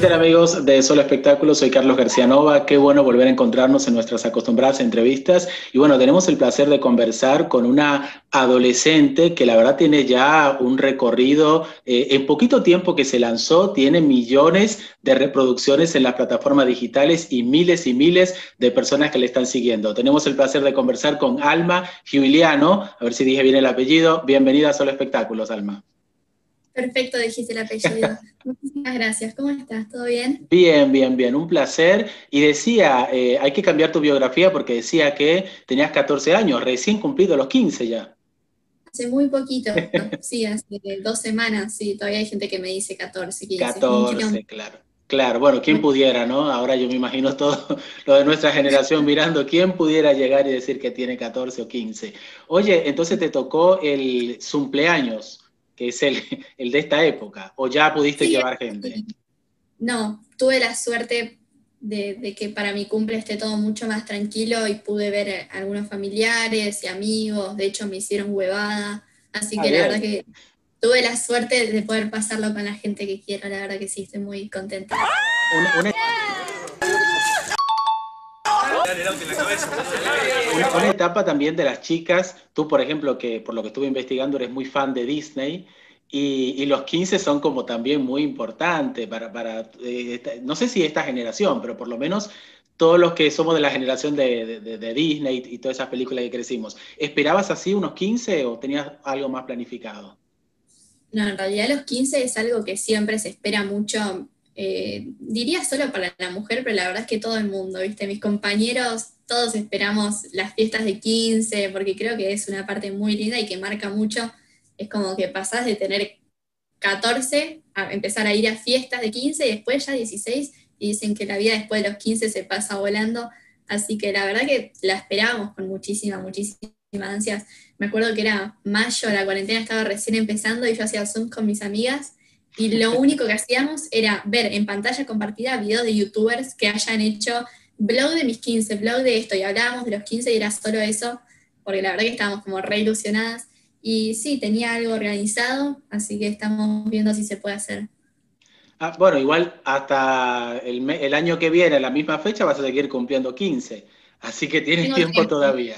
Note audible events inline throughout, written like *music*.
¿Qué amigos de Solo Espectáculos? Soy Carlos García Nova. Qué bueno volver a encontrarnos en nuestras acostumbradas entrevistas. Y bueno, tenemos el placer de conversar con una adolescente que la verdad tiene ya un recorrido, eh, en poquito tiempo que se lanzó, tiene millones de reproducciones en las plataformas digitales y miles y miles de personas que le están siguiendo. Tenemos el placer de conversar con Alma Giuliano, a ver si dije bien el apellido. Bienvenida a Solo Espectáculos, Alma. Perfecto, dijiste el apellido. *laughs* Muchísimas gracias. ¿Cómo estás? ¿Todo bien? Bien, bien, bien. Un placer. Y decía, eh, hay que cambiar tu biografía porque decía que tenías 14 años, recién cumplido los 15 ya. Hace muy poquito, *laughs* sí, hace dos semanas, sí. Todavía hay gente que me dice 14, 15. 14, claro. Claro, bueno, ¿quién pudiera, no? Ahora yo me imagino todo *laughs* lo de nuestra generación mirando, ¿quién pudiera llegar y decir que tiene 14 o 15? Oye, entonces te tocó el cumpleaños que es el, *laughs* el de esta época? ¿O ya pudiste llevar gente? No, tuve la suerte de, que para mi cumple esté todo mucho más tranquilo y pude ver a algunos familiares y amigos, de hecho me hicieron huevada, así que la verdad que tuve la suerte de poder pasarlo con la gente que quiero, la verdad que sí, estoy muy contenta. Una, etapa también de las chicas, tú por ejemplo, que por lo que estuve investigando eres muy fan de Disney, y, los 15 son como también muy importantes para, para eh, no sé si esta generación, pero por lo menos todos los que somos de la generación de, de, Disney y, todas esas películas que crecimos. ¿Esperabas así unos 15 o tenías algo más planificado? No, en realidad los 15 es algo que siempre se espera mucho eh, diría solo para la mujer, pero la verdad es que todo el mundo, ¿viste? Mis compañeros, todos esperamos las fiestas de 15, porque creo que es una parte muy linda y que marca mucho. Es como que pasás de tener 14 a empezar a ir a fiestas de 15 y después ya 16 y dicen que la vida después de los 15 se pasa volando. Así que la verdad que la esperábamos con muchísima, muchísima ansias. Me acuerdo que era mayo, la cuarentena estaba recién empezando y yo hacía Zoom con mis amigas y lo único que hacíamos era ver en pantalla compartida videos de youtubers que hayan hecho blog de mis 15, blog de esto, y hablábamos de los 15 y era solo eso, porque la verdad que estábamos como re ilusionadas. Y sí, tenía algo organizado, así que estamos viendo si se puede hacer. Ah, bueno, igual hasta el, el, año que viene, a la misma fecha, vas a seguir cumpliendo 15. Así que tienes tiempo, todavía.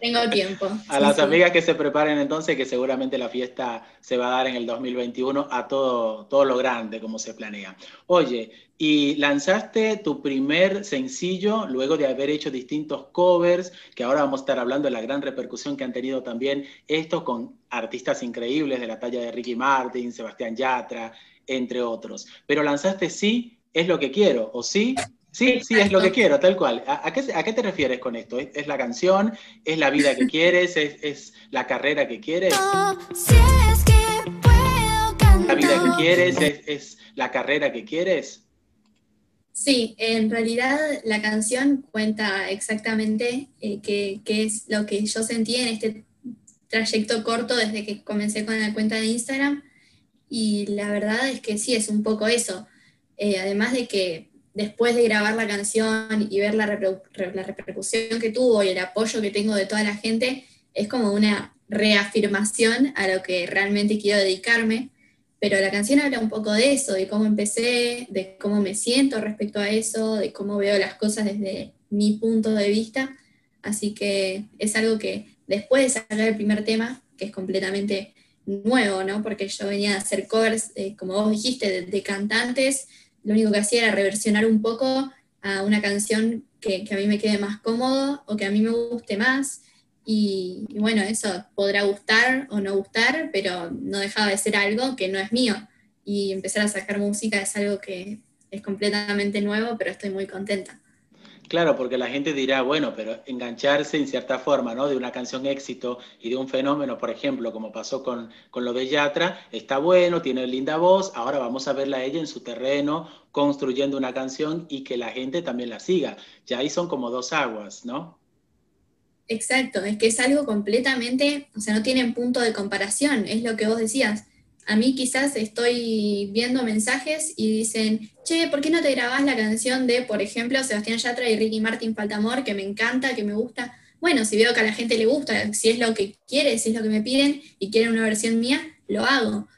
Tengo *laughs* tiempo. a las amigas que se preparen entonces, que seguramente la fiesta se va a dar en el 2021 a todo, todo lo grande como se planea. Oye, y lanzaste tu primer sencillo luego de haber hecho distintos covers, que ahora vamos a estar hablando de la gran repercusión que han tenido también estos con artistas increíbles de la talla de Ricky Martin, Sebastián Yatra, entre otros. Pero lanzaste Sí, es lo que quiero, o sí, Sí, sí, es lo que quiero, tal cual. ¿A, qué, te refieres con esto? ¿Es, la canción? ¿Es la vida que quieres? ¿Es, la carrera que quieres? ¿La vida que quieres? ¿Es, la carrera que quieres? Sí, en realidad la canción cuenta exactamente eh, qué, es lo que yo sentí en este trayecto corto desde que comencé con la cuenta de Instagram. Y la verdad es que sí, es un poco eso. Eh, además de que después de grabar la canción y ver la, repercusión que tuvo y el apoyo que tengo de toda la gente, es como una reafirmación a lo que realmente quiero dedicarme. Pero la canción habla un poco de eso, de cómo empecé, de cómo me siento respecto a eso, de cómo veo las cosas desde mi punto de vista. Así que es algo que después de sacar el primer tema, que es completamente nuevo, ¿no? Porque yo venía a hacer covers, eh, como vos dijiste, de cantantes lo único que hacía era reversionar un poco a una canción que, a mí me quede más cómodo o que a mí me guste más. Y, bueno, eso podrá gustar o no gustar, pero no dejaba de ser algo que no es mío. Y empezar a sacar música es algo que es completamente nuevo, pero estoy muy contenta. Claro, porque la gente dirá, bueno, pero engancharse en cierta forma, ¿no? De una canción éxito y de un fenómeno, por ejemplo, como pasó con, con lo de Yatra, está bueno, tiene linda voz, ahora vamos a verla a ella en su terreno, construyendo una canción y que la gente también la siga. Ya ahí son como dos aguas, ¿no? Exacto, es que es algo completamente, o sea, no tienen punto de comparación, es lo que vos decías a mí quizás estoy viendo mensajes y dicen, che, ¿por qué no te grabás la canción de, por ejemplo, Sebastián Yatra y Ricky Martin Faltamor, que me encanta, que me gusta? Bueno, si veo que a la gente le gusta, si es lo que quiere, si es lo que me piden y quieren una versión mía, lo hago.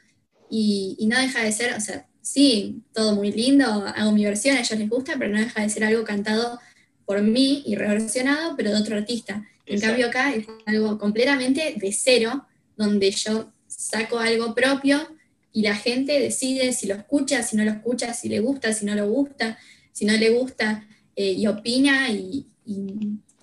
Y, no deja de ser, o sea, sí, todo muy lindo, hago mi versión, a ellos les gusta, pero no deja de ser algo cantado por mí y reversionado, pero de otro artista. En cambio acá es algo completamente de cero, donde yo saco algo propio y la gente decide si lo escucha, si no lo escucha, si le gusta, si no lo gusta, si no le gusta, eh, y opina, y,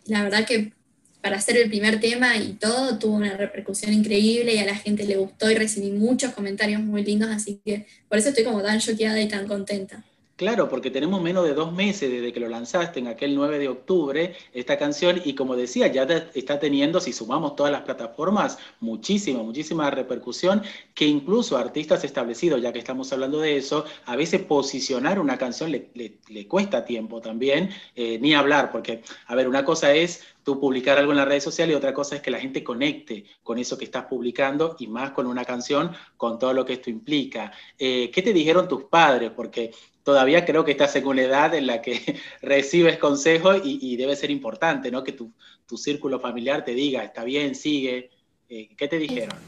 la verdad que para hacer el primer tema y todo tuvo una repercusión increíble y a la gente le gustó y recibí muchos comentarios muy lindos, así que por eso estoy como tan choqueada y tan contenta. Claro, porque tenemos menos de dos meses desde que lo lanzaste en aquel 9 de octubre, esta canción, y como decía, ya está teniendo, si sumamos todas las plataformas, muchísima, muchísima repercusión, que incluso artistas establecidos, ya que estamos hablando de eso, a veces posicionar una canción le, cuesta tiempo también, eh, ni hablar, porque, a ver, una cosa es tú publicar algo en las redes sociales y otra cosa es que la gente conecte con eso que estás publicando y más con una canción, con todo lo que esto implica. Eh, ¿Qué te dijeron tus padres? Porque todavía creo que estás en una edad en la que *laughs* recibes consejos y, debe ser importante, ¿no? Que tu, círculo familiar te diga, está bien, sigue. Eh, ¿Qué te dijeron?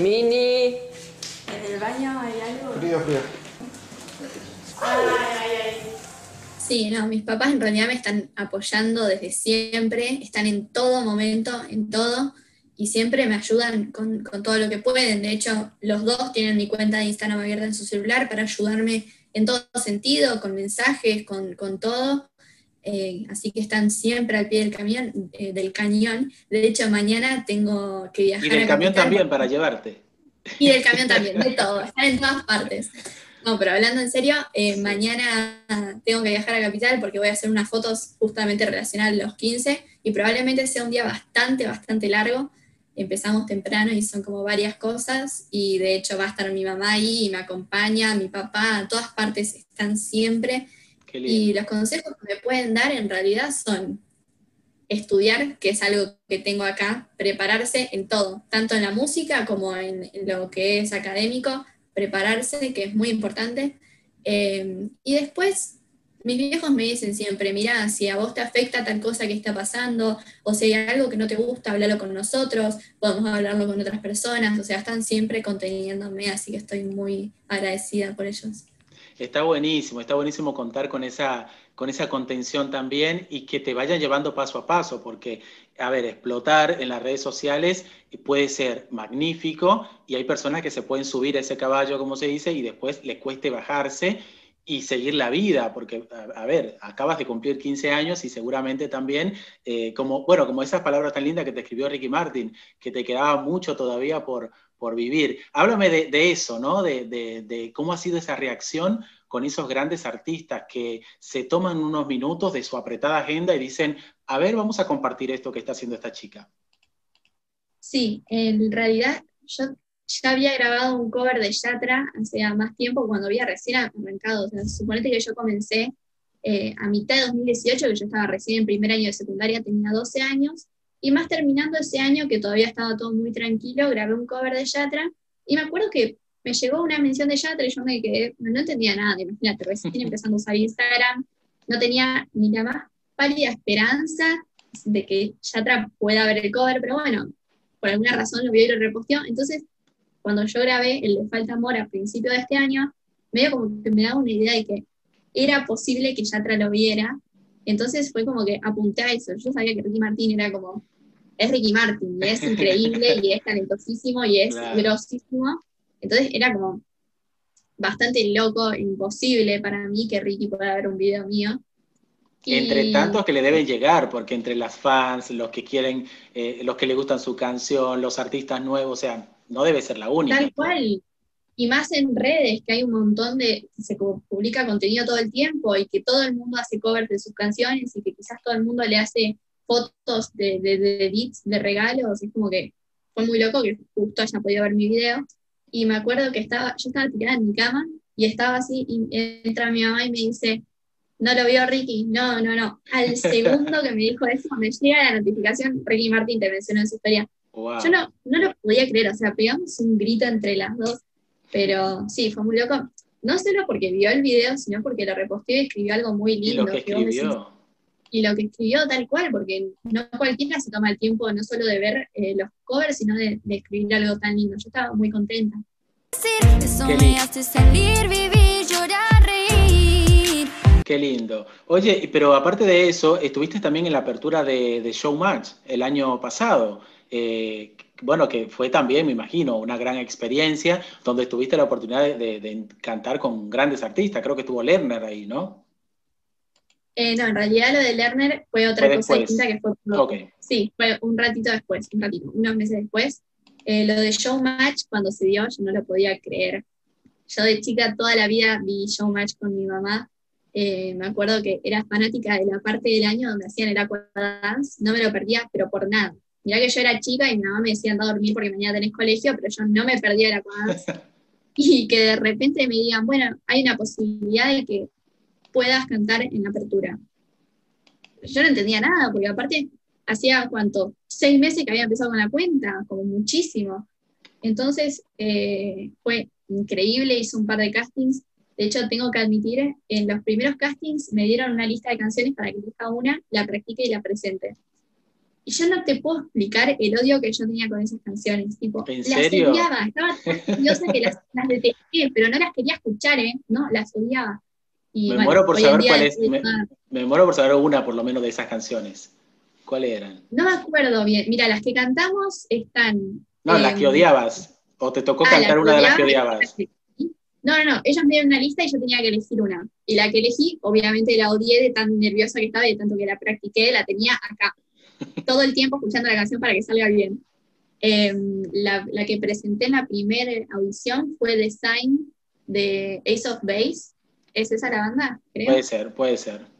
Mini. ¿En el baño hay algo? Frío, frío. Ay, ay, ay. Sí, no, mis papás en realidad me están apoyando desde siempre, están en todo momento, en todo, y siempre me ayudan con, con todo lo que pueden. De hecho, los dos tienen mi cuenta de Instagram abierta en su celular para ayudarme en todo sentido, con mensajes, con, todo. Eh, así que están siempre al pie del camión, eh, del cañón. De hecho, mañana tengo que viajar. Y del camión también para llevarte. Y del camión también, de todo, están en todas partes. No, pero hablando en serio, eh, mañana tengo que viajar a Capital porque voy a hacer unas fotos justamente relacionadas a los 15 y probablemente sea un día bastante, bastante largo. Empezamos temprano y son como varias cosas y de hecho va a estar mi mamá ahí y me acompaña, mi papá, a todas partes están siempre. Y los consejos que me pueden dar en realidad son estudiar, que es algo que tengo acá, prepararse en todo, tanto en la música como en, lo que es académico, prepararse, que es muy importante. Eh, y después mis viejos me dicen siempre, mira, si a vos te afecta tal cosa que está pasando, o si hay algo que no te gusta, háblalo con nosotros, podemos hablarlo con otras personas, o sea, están siempre conteniéndome, así que estoy muy agradecida por ellos. Está buenísimo, está buenísimo contar con esa, con esa contención también y que te vayan llevando paso a paso, porque, a ver, explotar en las redes sociales puede ser magnífico y hay personas que se pueden subir a ese caballo, como se dice, y después les cueste bajarse y seguir la vida, porque, a, ver, acabas de cumplir 15 años y seguramente también, eh, como, bueno, como esas palabras tan lindas que te escribió Ricky Martin, que te quedaba mucho todavía por, por vivir. Háblame de, eso, ¿no? De, de, cómo ha sido esa reacción con esos grandes artistas que se toman unos minutos de su apretada agenda y dicen, a ver, vamos a compartir esto que está haciendo esta chica. Sí, en realidad yo ya había grabado un cover de Yatra hace más tiempo, cuando había recién arrancado. O sea, suponete que yo comencé eh, a mitad de 2018, que yo estaba recién en primer año de secundaria, tenía 12 años, y más terminando ese año, que todavía estaba todo muy tranquilo, grabé un cover de Yatra, y me acuerdo que me llegó una mención de Yatra y yo me quedé, no entendía nada, imagínate, recién *laughs* empezando a usar Instagram, no tenía ni la más pálida esperanza de que Yatra pueda ver el cover, pero bueno, por alguna razón lo vio y lo reposteó, entonces cuando yo grabé el de Falta Amor a principio de este año, medio como que me daba una idea de que era posible que Yatra lo viera. Entonces fue como que apunté a eso. Yo sabía que Ricky Martin era como, es Ricky Martin, y es increíble, y es talentosísimo, y es grosísimo. Entonces era como bastante loco, imposible para mí que Ricky pueda ver un video mío. Entre tantos que le deben llegar, porque entre las fans, los que quieren, eh, los que le gustan su canción, los artistas nuevos, o sea, no debe ser la única. Tal cual. Y más en redes, que hay un montón de, se publica contenido todo el tiempo y que todo el mundo hace covers de sus canciones y que quizás todo el mundo le hace fotos de, de, de edits, de regalos. Es como que fue muy loco que justo haya podido ver mi video. Y me acuerdo que estaba, yo estaba tirada en mi cama y estaba así, y entra mi mamá y me dice, no lo vio Ricky, no, no, no. Al *laughs* segundo que me dijo eso, me llega la notificación, Ricky Martín te mencionó en su historia, yo no, no lo podía creer, o sea, pegamos un grito entre las dos, pero sí, fue muy loco. No solo porque vio el video, sino porque lo reposteó y escribió algo muy lindo. Y lo que escribió. y lo que escribió tal cual, porque no cualquiera se toma el tiempo no solo de ver eh, los covers, sino de, escribir algo tan lindo. Yo estaba muy contenta. Qué lindo. salir, vivir, llorar, reír. Qué lindo. Oye, pero aparte de eso, estuviste también en la apertura de, de Showmatch el año pasado. Eh, bueno, que fue también, me imagino, una gran experiencia, donde tuviste la oportunidad de, cantar con grandes artistas. Creo que estuvo Lerner ahí, ¿no? Eh, no, en realidad lo de Lerner fue otra cosa distinta que fue. Sí, fue un ratito después, un ratito, unos meses después. Eh, lo de Showmatch, cuando se dio, yo no lo podía creer. Yo de chica toda la vida vi Showmatch con mi mamá. Eh, me acuerdo que era fanática de la parte del año donde hacían el Aqua Dance. No me lo perdía, pero por nada. Mirá que yo era chica y mi mamá me decía anda a dormir porque mañana tenés colegio, pero yo no me perdía Aqua Dance. *laughs* y que de repente me digan, bueno, hay una posibilidad de que puedas cantar en la apertura. Yo no entendía nada, porque aparte hacía cuánto, seis meses que había empezado con la cuenta, como muchísimo. Entonces eh, fue increíble, hice un par de castings. De hecho, tengo que admitir, en los primeros castings me dieron una lista de canciones para que elija una, la practique y la presente. Y yo no te puedo explicar el odio que yo tenía con esas canciones. Tipo, ¿En serio? las odiaba, estaba *laughs* tan que las, las, detesté, pero no las quería escuchar, ¿eh? No, las odiaba. me muero por saber cuál es. me muero por saber una, por lo menos, de esas canciones. ¿Cuáles eran? No me acuerdo bien. Mira, las que cantamos están. No, las que odiabas. ¿O te tocó ah, cantar una de las que odiabas? No, no, no. Ellos me dieron una lista y yo tenía que elegir una. Y la que elegí, obviamente la odié de tan nerviosa que estaba y de tanto que la practiqué, la tenía acá. Todo el tiempo escuchando la canción para que salga bien. Em, la, la, que presenté en la primera audición fue Design de Ace of Base. ¿Es esa la banda? Puede ser, puede ser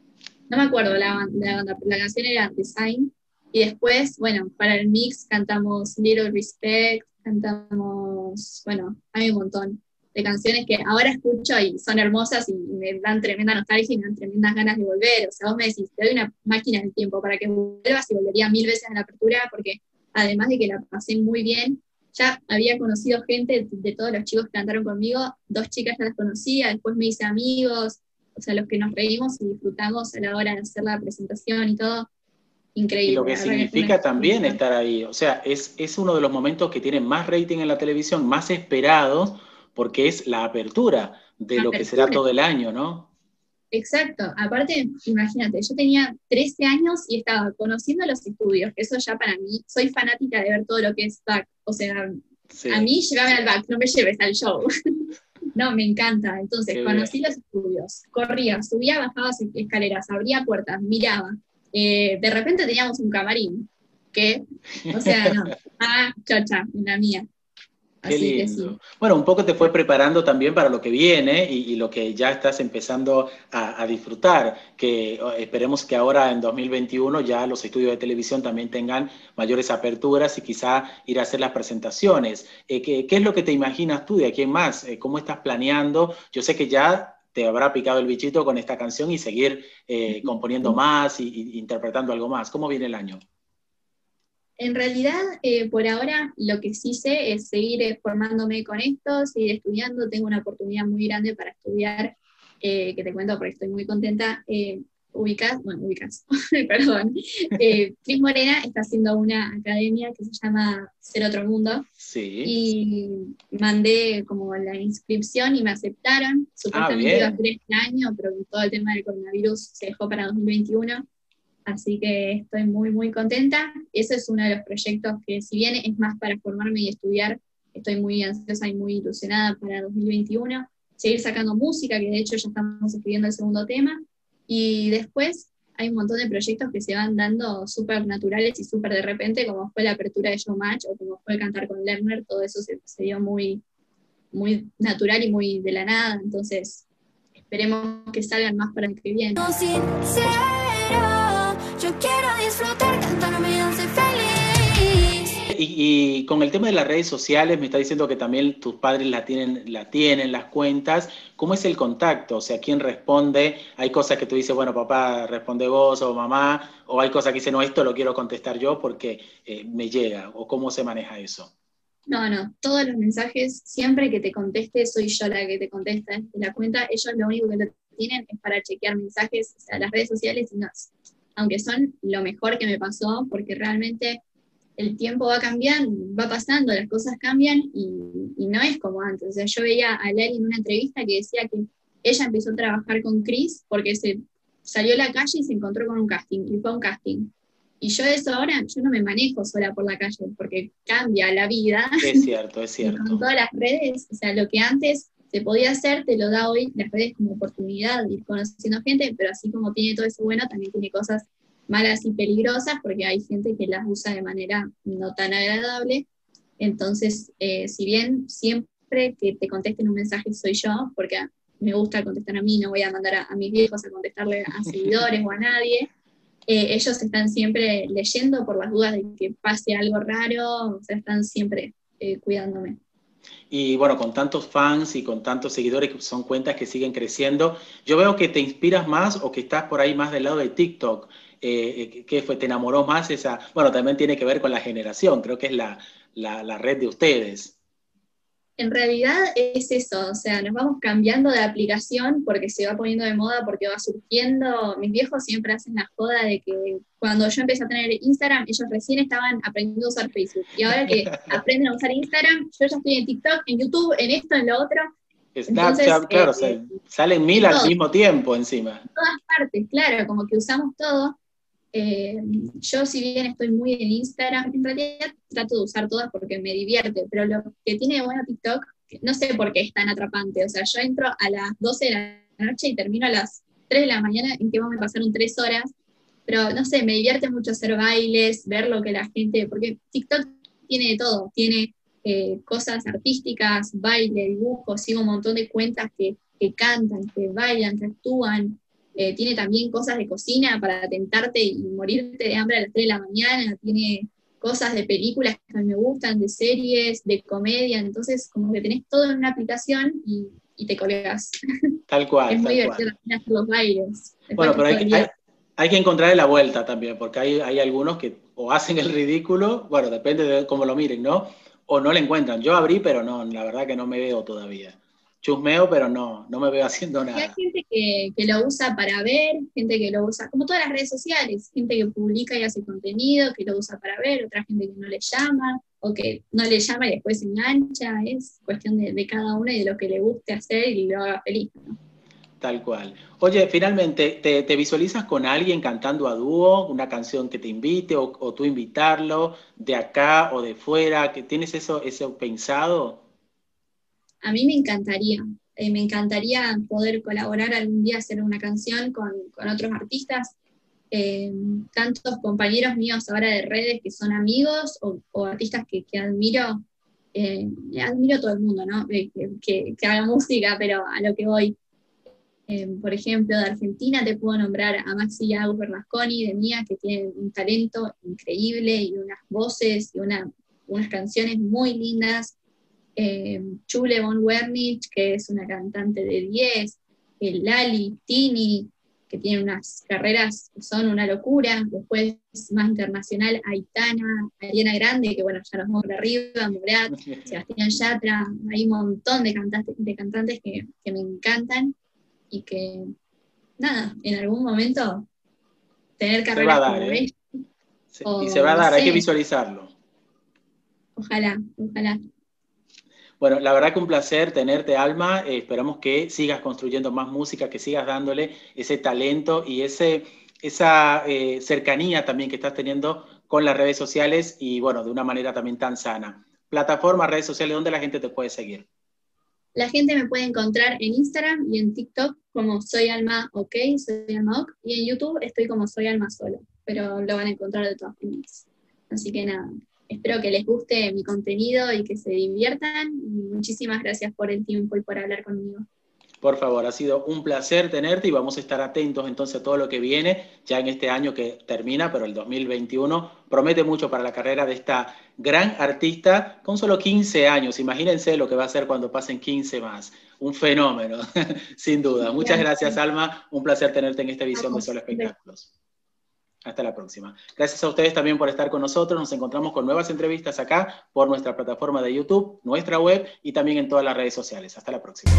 no me acuerdo la, la, la canción era Design, y después, bueno, para el mix cantamos Little Respect, cantamos, bueno, hay un montón de canciones que ahora escucho y son hermosas y me dan tremenda nostalgia y me dan tremendas ganas de volver. O sea, vos me decís, te doy una máquina del tiempo para que vuelvas y volvería mil veces a la apertura porque además de que la pasé muy bien, ya había conocido gente de, de todos los chicos que cantaron conmigo, dos chicas ya las conocía, después me hice amigos, o sea, los que nos reímos y disfrutamos a la hora de hacer la presentación y todo, increíble. Y lo que significa también estar ahí, o sea, es, es uno de los momentos que tienen más rating en la televisión, más esperados, porque es la apertura de lo que será todo el año, ¿no? Exacto, aparte, imagínate, yo tenía 13 años y estaba conociendo los estudios, eso ya para mí, soy fanática de ver todo lo que es back, o sea, a mí llévame al back, no me lleves al show. *laughs* No, me encanta. Entonces, conocí los estudios, corría, subía, bajaba escaleras, abría puertas, miraba. Eh, de repente teníamos un camarín, que, o sea, no, *laughs* ah, chacha, en la mía. Qué lindo. Bueno, un poco te fue preparando también para lo que viene y, lo que ya estás empezando a, disfrutar, que oh, esperemos que ahora en 2021 ya los estudios de televisión también tengan mayores aperturas y quizá ir a hacer las presentaciones. Eh, ¿qué, es lo que te imaginas tú de aquí en más? Eh, ¿Cómo estás planeando? Yo sé que ya te habrá picado el bichito con esta canción y seguir eh, *laughs* componiendo más e interpretando algo más. ¿Cómo viene el año? En realidad, eh, por ahora, lo que sí sé es seguir eh, formándome con esto, seguir estudiando. Tengo una oportunidad muy grande para estudiar, eh, que te cuento porque estoy muy contenta. ubicas, bueno, ubicas, *laughs* perdón. Cris Morena está haciendo una academia que se llama Ser Otro Mundo. Sí. Y mandé como la inscripción y me aceptaron. Supuestamente ah, iba a ser este año, pero todo el tema del coronavirus se dejó para 2021 Así que estoy muy, muy contenta. Ese es uno de los proyectos que, si bien es más para formarme y estudiar, estoy muy ansiosa y muy ilusionada para 2021. Seguir sacando música, que de hecho ya estamos escribiendo el segundo tema. Y después hay un montón de proyectos que se van dando súper naturales y súper de repente, como fue la apertura de Showmatch o como fue cantar con Lerner, todo eso se, dio muy, muy natural y muy de la nada. Entonces, esperemos que salgan más para el que viene. Yo disfrutar feliz. Y, con el tema de las redes sociales, me está diciendo que también tus padres la tienen, la tienen, las cuentas. ¿Cómo es el contacto? O sea, ¿quién responde? Hay cosas que tú dices, bueno, papá, responde vos o mamá, o hay cosas que dicen, no, esto lo quiero contestar yo porque eh, me llega, o cómo se maneja eso. No, no, todos los mensajes, siempre que te conteste, soy yo la que te contesta en la cuenta. Ellos lo único que tienen es para chequear mensajes, o sea, las redes sociales y no, aunque son lo mejor que me pasó, porque realmente el tiempo va cambiando, va pasando, las cosas cambian y, no es como antes. O sea, yo veía a Lali en una entrevista que decía que ella empezó a trabajar con Chris porque se salió a la calle y se encontró con un casting, y fue a un casting. Y yo eso ahora, yo no me manejo sola por la calle, porque cambia la vida. Es cierto, es *laughs* cierto. con todas las redes, o sea, lo que antes se podía hacer, te lo da hoy las redes como oportunidad de ir conociendo gente, pero así como tiene todo eso bueno, también tiene cosas malas y peligrosas, porque hay gente que las usa de manera no tan agradable. Entonces, eh, si bien siempre que te contesten un mensaje soy yo, porque me gusta contestar a mí, no voy a mandar a, mis viejos a contestarle a *laughs* seguidores o a nadie, eh, ellos están siempre leyendo por las dudas de que pase algo raro, o sea, están siempre eh, cuidándome. Y bueno, con tantos fans y con tantos seguidores que son cuentas que siguen creciendo, yo veo que te inspiras más o que estás por ahí más del lado de TikTok. Eh, eh ¿Qué fue? ¿Te enamoró más esa? Bueno, también tiene que ver con la generación, creo que es la, la, la red de ustedes en realidad es eso, o sea, nos vamos cambiando de aplicación porque se va poniendo de moda, porque va surgiendo. Mis viejos siempre hacen la joda de que cuando yo empecé a tener Instagram, ellos recién estaban aprendiendo a usar Facebook. Y ahora que *laughs* aprenden a usar Instagram, yo ya estoy en TikTok, en YouTube, en esto, en lo otro. Snapchat, claro, eh, salen mil al mismo tiempo encima. En todas partes, claro, como que usamos todo. Eh, yo si bien estoy muy en Instagram, en realidad trato de usar todas porque me divierte, pero lo que tiene de bueno TikTok, no sé por qué es tan atrapante. O sea, yo entro a las 12 de la noche y termino a las 3 de la mañana, en que me pasaron 3 horas, pero no sé, me divierte mucho hacer bailes, ver lo que la gente, porque TikTok tiene de todo, tiene eh, cosas artísticas, baile, dibujos, sigo un montón de cuentas que, que cantan, que bailan, que actúan, eh, tiene también cosas de cocina para tentarte y morirte de hambre a las 3 de la mañana, tiene cosas de películas que a mí me gustan, de series, de comedia, entonces como que tenés todo en una aplicación y, te colgas. *laughs* Tal cual. *laughs* es muy divertido también hacer los bailes. Bueno, pero hay, hay, hay, que encontrarle la vuelta también, porque hay, hay algunos que o hacen el ridículo, bueno, depende de cómo lo miren, ¿no? O no le encuentran. Yo abrí, pero no, la verdad que no me veo todavía chusmeo, pero no, no me veo haciendo nada. hay gente que, que, lo usa para ver, gente que lo usa, como todas las redes sociales, gente que publica y hace contenido, que lo usa para ver, otra gente que no le llama, o que no le llama y después se engancha, es cuestión de, de cada uno y de lo que le guste hacer y lo haga feliz. Tal cual. Oye, finalmente, ¿te, ¿te, visualizas con alguien cantando a dúo, una canción que te invite o, o, tú invitarlo de acá o de fuera? ¿Que ¿Tienes eso, eso pensado? A mí me encantaría, eh, me encantaría poder colaborar algún día, hacer una canción con, otros artistas, eh, tantos compañeros míos ahora de redes que son amigos o, artistas que, admiro, eh, admiro a todo el mundo, ¿no? Que, que, haga música, pero a lo que voy. por ejemplo, de Argentina te puedo nombrar a Maxi Agus Bernasconi, de Mía, que tiene un talento increíble y unas voces y unas canciones muy lindas. Eh, Chule von Wernich, que es una cantante de 10, el Lali, Tini, que tiene unas carreras que son una locura, después más internacional, Aitana, Ariana Grande, que bueno, ya nos vamos por arriba, Murat, *laughs* Sebastián Yatra, hay un montón de cantantes, de cantantes que, me encantan y que, nada, en algún momento tener carreras como ¿eh? y se va a dar, hay que visualizarlo. Ojalá, ojalá. Bueno, la verdad que un placer tenerte, Alma. Eh, esperamos que sigas construyendo más música, que sigas dándole ese talento y ese, esa eh, cercanía también que estás teniendo con las redes sociales y, bueno, de una manera también tan sana. Plataformas, redes sociales, ¿dónde la gente te puede seguir? La gente me puede encontrar en Instagram y en TikTok como Soy Alma OK, Soy Alma y en YouTube estoy como Soy Alma Solo, pero lo van a encontrar de todas formas. Así que nada, Espero que les guste mi contenido y que se diviertan. muchísimas gracias por el tiempo y por hablar conmigo. Por favor, ha sido un placer tenerte y vamos a estar atentos entonces a todo lo que viene ya en este año que termina, pero el 2021 promete mucho para la carrera de esta gran artista con solo 15 años. Imagínense lo que va a ser cuando pasen 15 más. Un fenómeno, *laughs* sin duda. Muchas gracias, Alma. Un placer tenerte en esta edición de Solo Espectáculos. Hasta la próxima. Gracias a ustedes también por estar con nosotros. Nos encontramos con nuevas entrevistas acá por nuestra plataforma de YouTube, nuestra web y también en todas las redes sociales. Hasta la próxima.